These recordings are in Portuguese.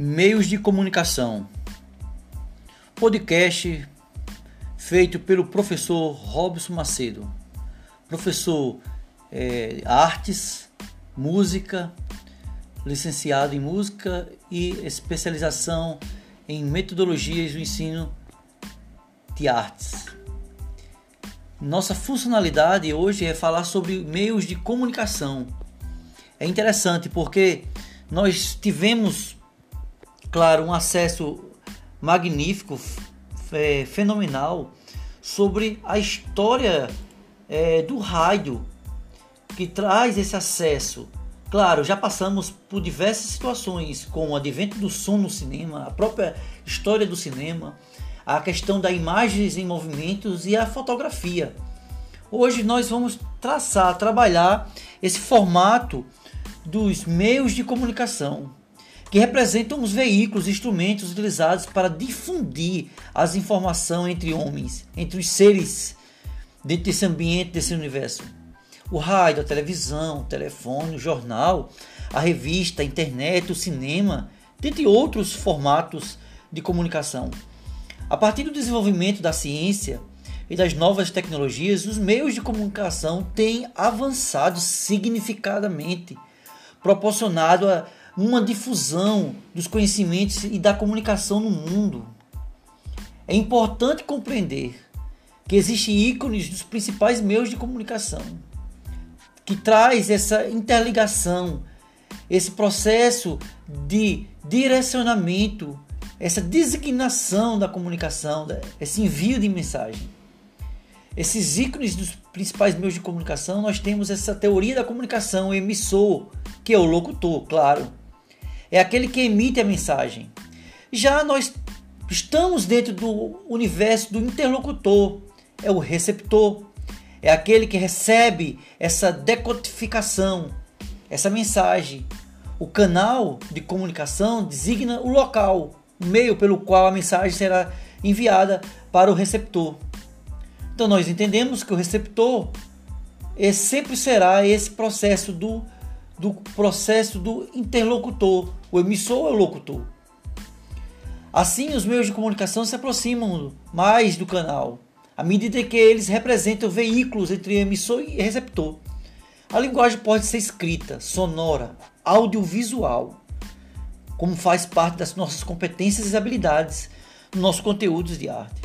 Meios de comunicação. Podcast feito pelo professor Robson Macedo. Professor é, artes, música, licenciado em música e especialização em metodologias do ensino de artes. Nossa funcionalidade hoje é falar sobre meios de comunicação. É interessante porque nós tivemos claro, um acesso magnífico, é, fenomenal sobre a história é, do rádio que traz esse acesso. Claro, já passamos por diversas situações, com o advento do som no cinema, a própria história do cinema, a questão da imagens em movimentos e a fotografia. Hoje nós vamos traçar, trabalhar esse formato dos meios de comunicação, que representam os veículos instrumentos utilizados para difundir as informações entre homens, entre os seres dentro desse ambiente, desse universo. O rádio, a televisão, o telefone, o jornal, a revista, a internet, o cinema, dentre outros formatos de comunicação. A partir do desenvolvimento da ciência e das novas tecnologias, os meios de comunicação têm avançado significadamente, proporcionado a uma difusão dos conhecimentos e da comunicação no mundo. É importante compreender que existem ícones dos principais meios de comunicação que traz essa interligação, esse processo de direcionamento, essa designação da comunicação, esse envio de mensagem. Esses ícones dos principais meios de comunicação, nós temos essa teoria da comunicação, o emissor, que é o locutor, claro é aquele que emite a mensagem. Já nós estamos dentro do universo do interlocutor, é o receptor, é aquele que recebe essa decodificação, essa mensagem. O canal de comunicação designa o local, o meio pelo qual a mensagem será enviada para o receptor. Então nós entendemos que o receptor sempre será esse processo do do processo do interlocutor. O emissor é o locutor. Assim, os meios de comunicação se aproximam mais do canal, à medida que eles representam veículos entre emissor e receptor. A linguagem pode ser escrita, sonora, audiovisual, como faz parte das nossas competências e habilidades nos nossos conteúdos de arte.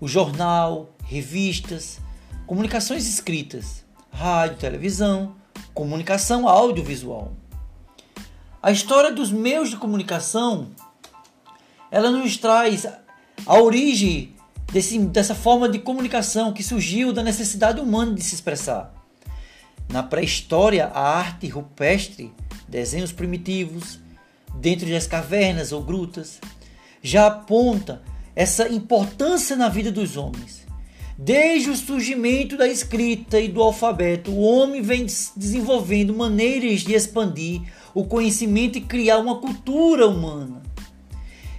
O jornal, revistas, comunicações escritas, rádio, televisão, comunicação audiovisual. A história dos meios de comunicação ela nos traz a origem desse, dessa forma de comunicação que surgiu da necessidade humana de se expressar. Na pré-história, a arte rupestre, desenhos primitivos, dentro das cavernas ou grutas, já aponta essa importância na vida dos homens. Desde o surgimento da escrita e do alfabeto, o homem vem desenvolvendo maneiras de expandir o conhecimento e criar uma cultura humana.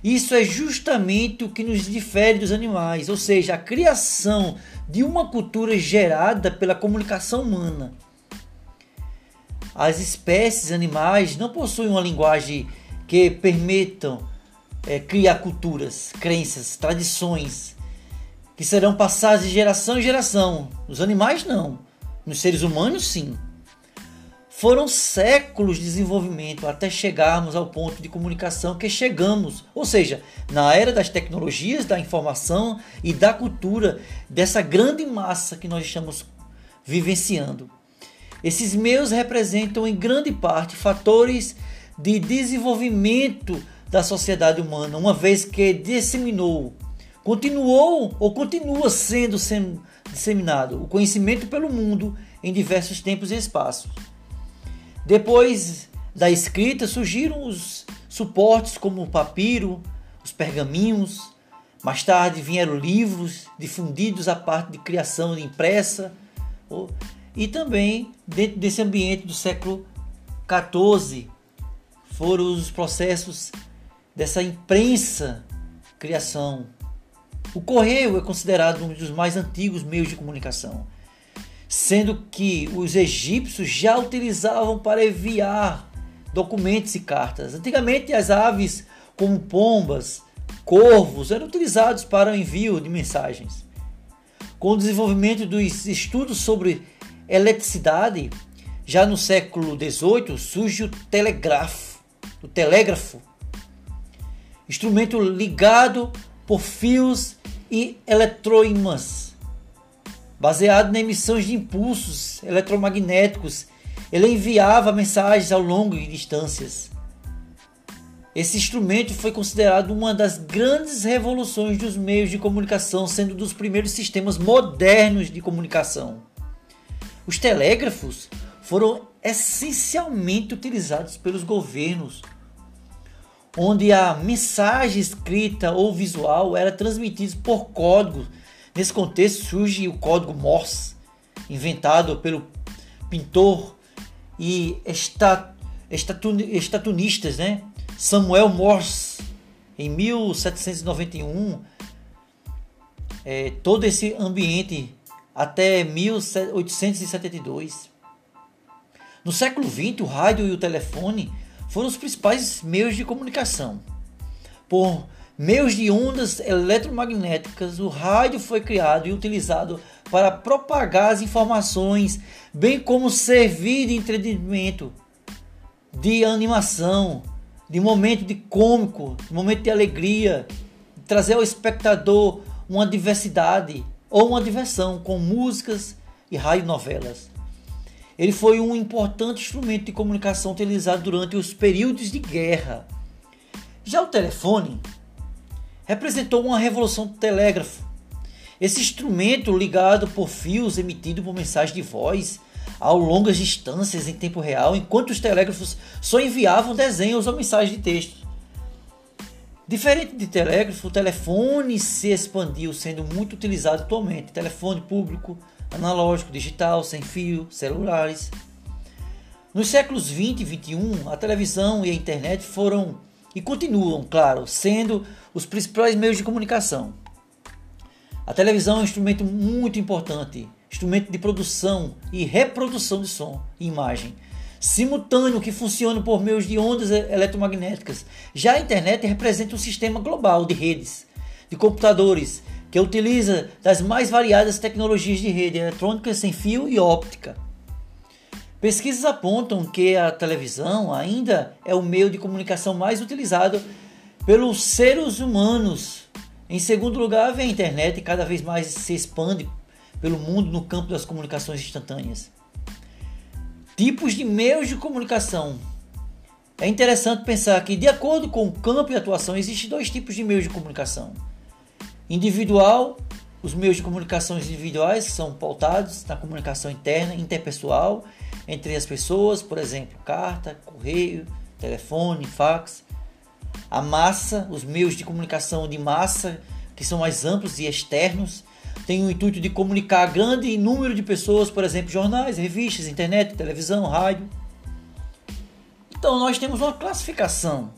Isso é justamente o que nos difere dos animais, ou seja, a criação de uma cultura gerada pela comunicação humana. As espécies animais não possuem uma linguagem que permitam é, criar culturas, crenças, tradições que serão passadas de geração em geração. Os animais não. Nos seres humanos, sim. Foram séculos de desenvolvimento até chegarmos ao ponto de comunicação que chegamos, ou seja, na era das tecnologias, da informação e da cultura, dessa grande massa que nós estamos vivenciando. Esses meios representam em grande parte fatores de desenvolvimento da sociedade humana, uma vez que disseminou continuou ou continua sendo disseminado o conhecimento pelo mundo em diversos tempos e espaços. Depois da escrita surgiram os suportes como o papiro, os pergaminhos, mais tarde vieram livros difundidos a parte de criação de impressa. E também dentro desse ambiente do século XIV foram os processos dessa imprensa criação o correio é considerado um dos mais antigos meios de comunicação, sendo que os egípcios já utilizavam para enviar documentos e cartas. Antigamente, as aves, como pombas, corvos, eram utilizados para o envio de mensagens. Com o desenvolvimento dos estudos sobre eletricidade, já no século XVIII surge o telégrafo, o telégrafo, instrumento ligado por fios e eletroímãs, baseado na emissão de impulsos eletromagnéticos. Ele enviava mensagens ao longo de distâncias. Esse instrumento foi considerado uma das grandes revoluções dos meios de comunicação, sendo um dos primeiros sistemas modernos de comunicação. Os telégrafos foram essencialmente utilizados pelos governos, onde a mensagem escrita ou visual era transmitida por código. Nesse contexto surge o código Morse, inventado pelo pintor e estatunistas, né? Samuel Morse, em 1791, é, todo esse ambiente até 1872. No século XX, o rádio e o telefone foram os principais meios de comunicação. Por meios de ondas eletromagnéticas, o rádio foi criado e utilizado para propagar as informações, bem como servir de entretenimento, de animação, de momento de cômico, de momento de alegria, trazer ao espectador uma diversidade ou uma diversão com músicas e radionovelas. Ele foi um importante instrumento de comunicação utilizado durante os períodos de guerra. Já o telefone representou uma revolução do telégrafo. Esse instrumento ligado por fios emitido por mensagem de voz a longas distâncias em tempo real, enquanto os telégrafos só enviavam desenhos ou mensagens de texto. Diferente de telégrafo, o telefone se expandiu, sendo muito utilizado atualmente. Telefone público, analógico, digital, sem fio, celulares. Nos séculos 20 e 21, a televisão e a internet foram e continuam, claro, sendo os principais meios de comunicação. A televisão é um instrumento muito importante instrumento de produção e reprodução de som e imagem, simultâneo que funciona por meio de ondas eletromagnéticas. Já a internet representa um sistema global de redes, de computadores, que utiliza das mais variadas tecnologias de rede eletrônica sem fio e óptica. Pesquisas apontam que a televisão ainda é o meio de comunicação mais utilizado pelos seres humanos. Em segundo lugar, vem a internet cada vez mais se expande pelo mundo no campo das comunicações instantâneas. Tipos de meios de comunicação. É interessante pensar que, de acordo com o campo de atuação, existem dois tipos de meios de comunicação. Individual, os meios de comunicação individuais são pautados na comunicação interna, interpessoal, entre as pessoas, por exemplo, carta, correio, telefone, fax. A massa, os meios de comunicação de massa, que são mais amplos e externos, tem o intuito de comunicar a grande número de pessoas, por exemplo, jornais, revistas, internet, televisão, rádio. Então nós temos uma classificação.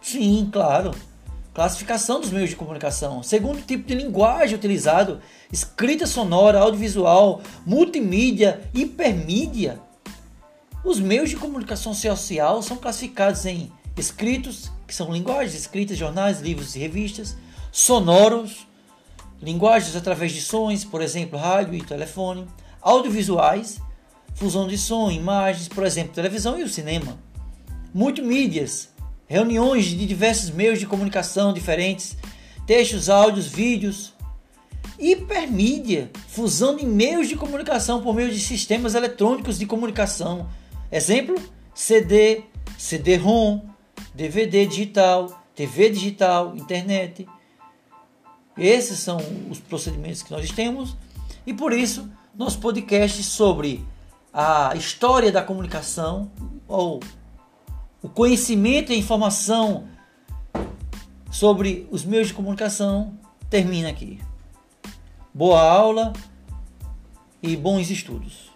Sim, claro. Classificação dos meios de comunicação. Segundo tipo de linguagem utilizado, escrita sonora, audiovisual, multimídia, hipermídia. Os meios de comunicação social são classificados em escritos, que são linguagens escritas, jornais, livros e revistas, sonoros, linguagens através de sons, por exemplo, rádio e telefone, audiovisuais, fusão de som, imagens, por exemplo, televisão e o cinema, multimídias, reuniões de diversos meios de comunicação diferentes, textos, áudios, vídeos, hipermídia, fusão de meios de comunicação por meio de sistemas eletrônicos de comunicação, exemplo, CD, CD-ROM, DVD digital, TV digital, internet, esses são os procedimentos que nós temos. E por isso nosso podcast sobre a história da comunicação ou o conhecimento e a informação sobre os meios de comunicação termina aqui. Boa aula e bons estudos.